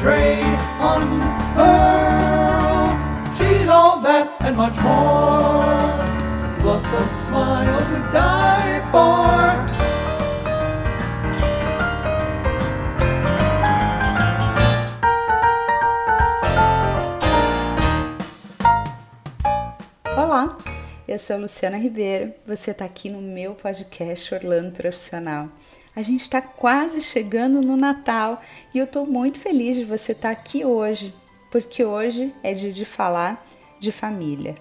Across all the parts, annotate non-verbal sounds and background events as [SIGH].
trade unfurl. She's all that and much more, plus a smile to die for. Olá, eu sou Luciana Ribeiro, você está aqui no meu podcast Orlando Profissional. A gente está quase chegando no Natal e eu estou muito feliz de você estar tá aqui hoje, porque hoje é dia de falar de família.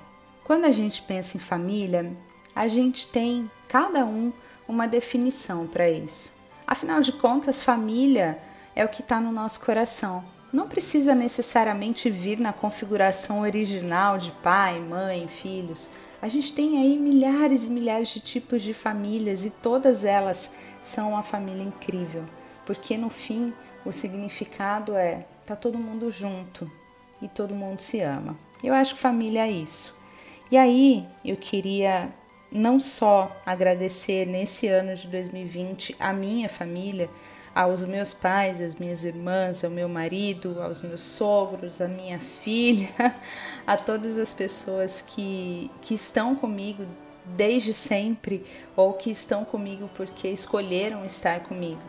Quando a gente pensa em família, a gente tem cada um uma definição para isso. Afinal de contas, família é o que está no nosso coração. Não precisa necessariamente vir na configuração original de pai, mãe, filhos a gente tem aí milhares e milhares de tipos de famílias e todas elas são uma família incrível, porque no fim o significado é tá todo mundo junto e todo mundo se ama. Eu acho que família é isso. E aí eu queria não só agradecer nesse ano de 2020 a minha família, aos meus pais, às minhas irmãs, ao meu marido, aos meus sogros, à minha filha, [LAUGHS] a todas as pessoas que, que estão comigo desde sempre ou que estão comigo porque escolheram estar comigo.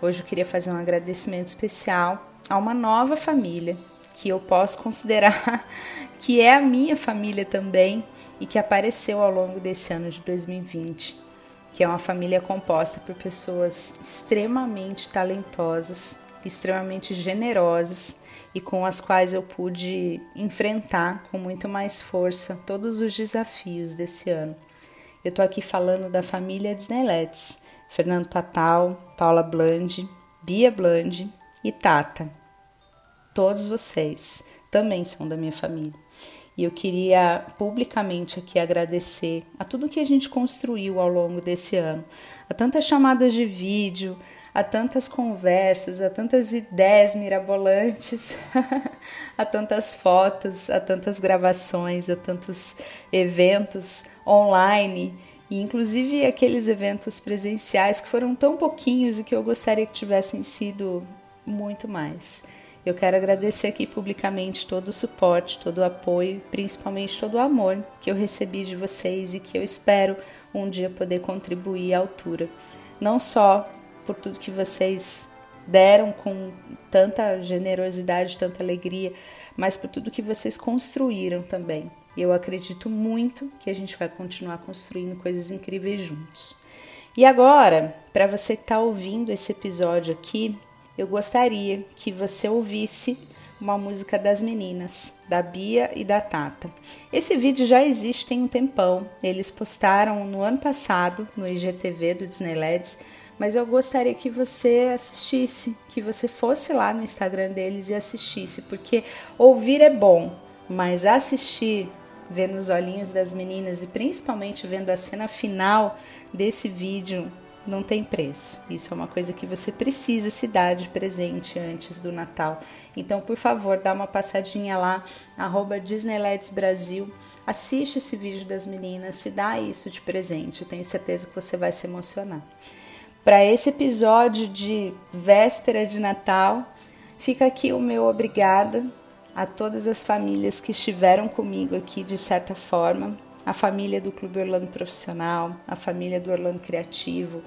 Hoje eu queria fazer um agradecimento especial a uma nova família que eu posso considerar [LAUGHS] que é a minha família também e que apareceu ao longo desse ano de 2020 que é uma família composta por pessoas extremamente talentosas, extremamente generosas e com as quais eu pude enfrentar com muito mais força todos os desafios desse ano. Eu estou aqui falando da família Disneyletes, Fernando Patal, Paula Blandi, Bia Blandi e Tata. Todos vocês também são da minha família. E eu queria publicamente aqui agradecer a tudo que a gente construiu ao longo desse ano, a tantas chamadas de vídeo, a tantas conversas, a tantas ideias mirabolantes, [LAUGHS] a tantas fotos, a tantas gravações, a tantos eventos online, e inclusive aqueles eventos presenciais que foram tão pouquinhos e que eu gostaria que tivessem sido muito mais. Eu quero agradecer aqui publicamente todo o suporte, todo o apoio, principalmente todo o amor que eu recebi de vocês e que eu espero um dia poder contribuir à altura. Não só por tudo que vocês deram com tanta generosidade, tanta alegria, mas por tudo que vocês construíram também. Eu acredito muito que a gente vai continuar construindo coisas incríveis juntos. E agora, para você que está ouvindo esse episódio aqui, eu gostaria que você ouvisse uma música das meninas, da Bia e da Tata. Esse vídeo já existe tem um tempão, eles postaram no ano passado no IGTV do Disneylands, mas eu gostaria que você assistisse, que você fosse lá no Instagram deles e assistisse, porque ouvir é bom, mas assistir, ver nos olhinhos das meninas e principalmente vendo a cena final desse vídeo não tem preço. Isso é uma coisa que você precisa se dar de presente antes do Natal. Então, por favor, dá uma passadinha lá, arroba Brasil, assiste esse vídeo das meninas, se dá isso de presente. Eu tenho certeza que você vai se emocionar. Para esse episódio de véspera de Natal, fica aqui o meu obrigada a todas as famílias que estiveram comigo aqui de certa forma, a família do Clube Orlando Profissional, a família do Orlando Criativo,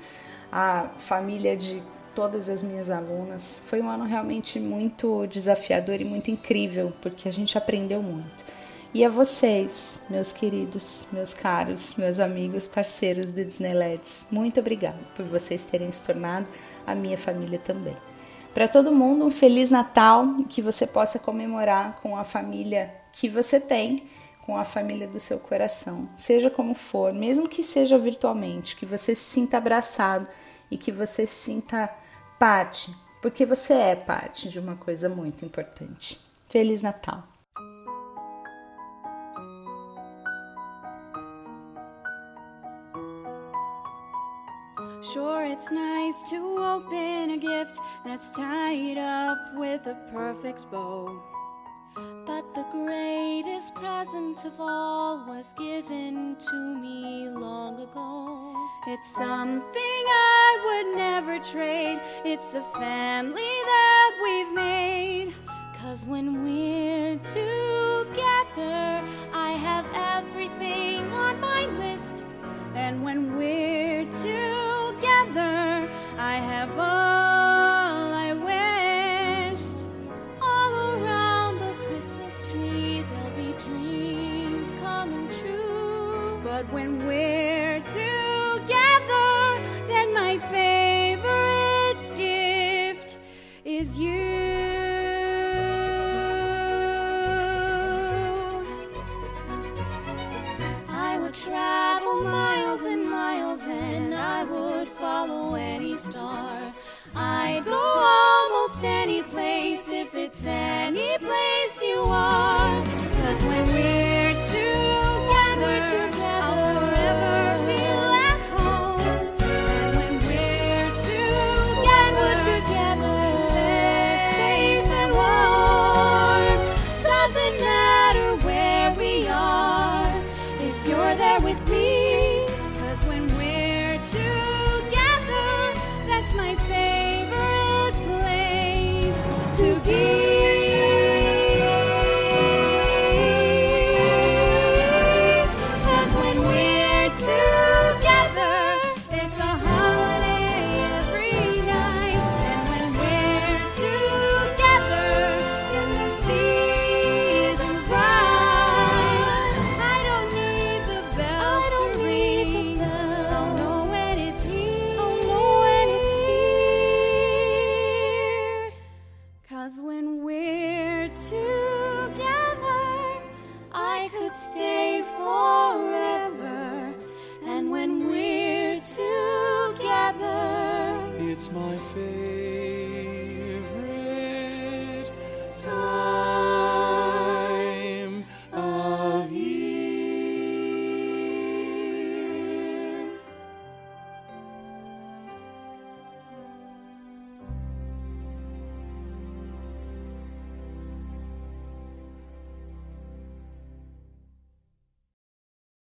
a família de todas as minhas alunas. Foi um ano realmente muito desafiador e muito incrível, porque a gente aprendeu muito. E a vocês, meus queridos, meus caros, meus amigos, parceiros de Disneylands, muito obrigada por vocês terem se tornado a minha família também. Para todo mundo, um Feliz Natal, que você possa comemorar com a família que você tem com a família do seu coração, seja como for, mesmo que seja virtualmente, que você se sinta abraçado e que você se sinta parte, porque você é parte de uma coisa muito importante. Feliz Natal! Sure, it's nice to open a gift that's tied up with a perfect bow. The greatest present of all was given to me long ago. It's something I would never trade. It's the family that we've made. Cause when is you. I would travel miles and miles, and I would follow any star. I'd go almost any place if it's any place you are. it's my fate.